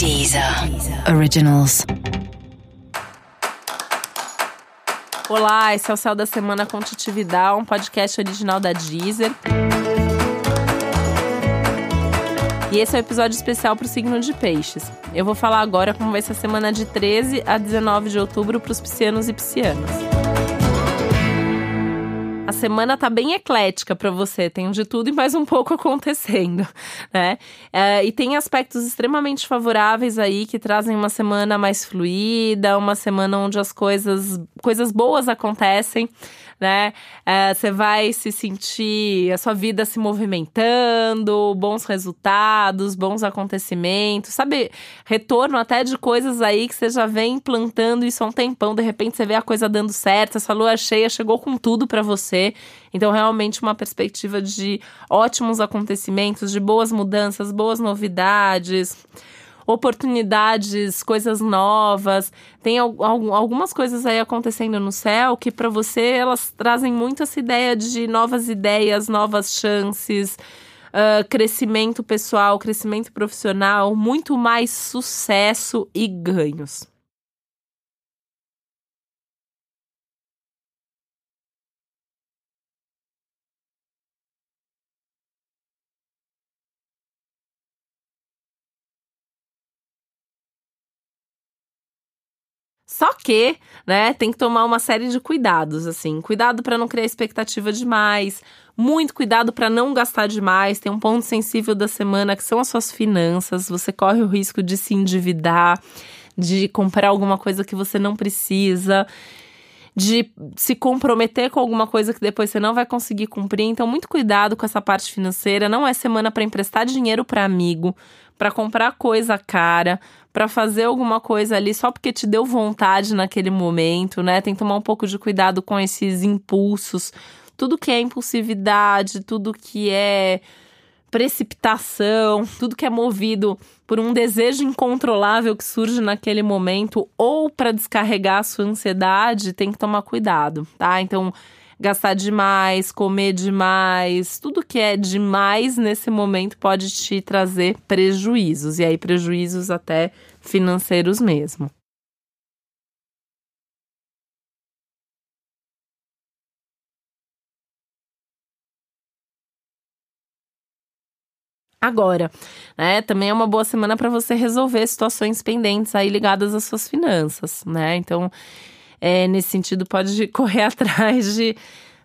Deezer Originals. Olá, esse é o Céu da Semana com Titividade, um podcast original da Deezer. E esse é o um episódio especial para o signo de Peixes. Eu vou falar agora como vai ser a semana de 13 a 19 de outubro para os piscianos e piscianas. A semana tá bem eclética para você, tem de tudo e mais um pouco acontecendo, né? É, e tem aspectos extremamente favoráveis aí que trazem uma semana mais fluida, uma semana onde as coisas, coisas boas acontecem, né? É, você vai se sentir a sua vida se movimentando, bons resultados, bons acontecimentos, sabe? Retorno até de coisas aí que você já vem plantando isso há um tempão, de repente você vê a coisa dando certo, essa lua cheia chegou com tudo para você. Então, realmente, uma perspectiva de ótimos acontecimentos, de boas mudanças, boas novidades oportunidades, coisas novas. Tem algumas coisas aí acontecendo no céu que para você elas trazem muito essa ideia de novas ideias, novas chances. Uh, crescimento pessoal, crescimento profissional, muito mais sucesso e ganhos. Só que, né, tem que tomar uma série de cuidados, assim. Cuidado para não criar expectativa demais, muito cuidado para não gastar demais. Tem um ponto sensível da semana que são as suas finanças. Você corre o risco de se endividar, de comprar alguma coisa que você não precisa de se comprometer com alguma coisa que depois você não vai conseguir cumprir. Então, muito cuidado com essa parte financeira. Não é semana para emprestar dinheiro para amigo, para comprar coisa cara, para fazer alguma coisa ali só porque te deu vontade naquele momento, né? Tem que tomar um pouco de cuidado com esses impulsos. Tudo que é impulsividade, tudo que é precipitação, tudo que é movido por um desejo incontrolável que surge naquele momento ou para descarregar a sua ansiedade, tem que tomar cuidado, tá? Então, gastar demais, comer demais, tudo que é demais nesse momento pode te trazer prejuízos, e aí prejuízos até financeiros mesmo. agora, né? Também é uma boa semana para você resolver situações pendentes aí ligadas às suas finanças, né? Então, é, nesse sentido, pode correr atrás de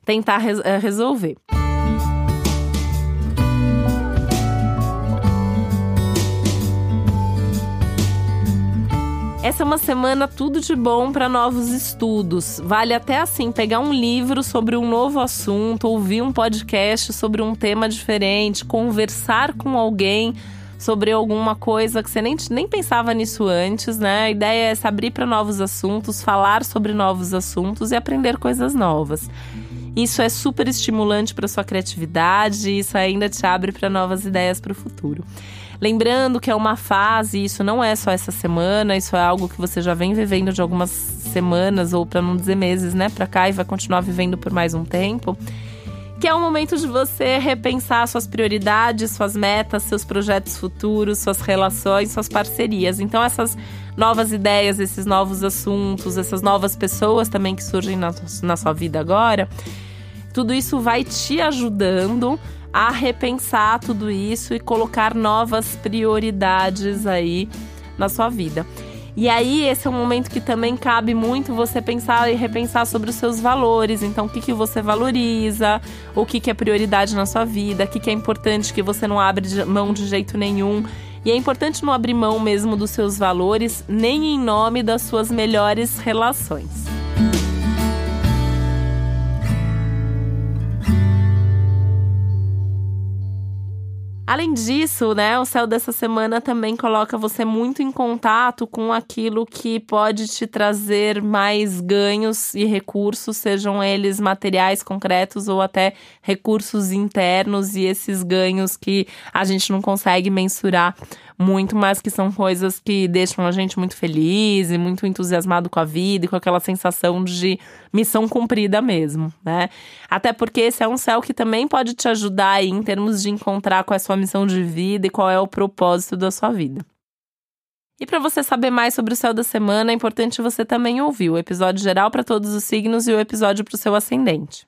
tentar res é, resolver. Essa é uma semana tudo de bom para novos estudos. Vale até assim pegar um livro sobre um novo assunto, ouvir um podcast sobre um tema diferente, conversar com alguém sobre alguma coisa que você nem, nem pensava nisso antes, né? A ideia é se abrir para novos assuntos, falar sobre novos assuntos e aprender coisas novas. Isso é super estimulante para sua criatividade, isso ainda te abre para novas ideias para o futuro. Lembrando que é uma fase, isso não é só essa semana, isso é algo que você já vem vivendo de algumas semanas, ou para não dizer meses, né, para cá e vai continuar vivendo por mais um tempo. Que é o momento de você repensar suas prioridades, suas metas, seus projetos futuros, suas relações, suas parcerias. Então, essas novas ideias, esses novos assuntos, essas novas pessoas também que surgem na, na sua vida agora, tudo isso vai te ajudando a repensar tudo isso e colocar novas prioridades aí na sua vida. E aí, esse é um momento que também cabe muito você pensar e repensar sobre os seus valores. Então, o que, que você valoriza, o que, que é prioridade na sua vida, o que, que é importante que você não abre mão de jeito nenhum. E é importante não abrir mão mesmo dos seus valores, nem em nome das suas melhores relações. Além disso, né, o céu dessa semana também coloca você muito em contato com aquilo que pode te trazer mais ganhos e recursos, sejam eles materiais concretos ou até recursos internos e esses ganhos que a gente não consegue mensurar muito, mas que são coisas que deixam a gente muito feliz e muito entusiasmado com a vida e com aquela sensação de missão cumprida mesmo, né? Até porque esse é um céu que também pode te ajudar aí em termos de encontrar qual é a sua missão de vida e qual é o propósito da sua vida. E para você saber mais sobre o céu da semana, é importante você também ouvir o episódio geral para todos os signos e o episódio para o seu ascendente.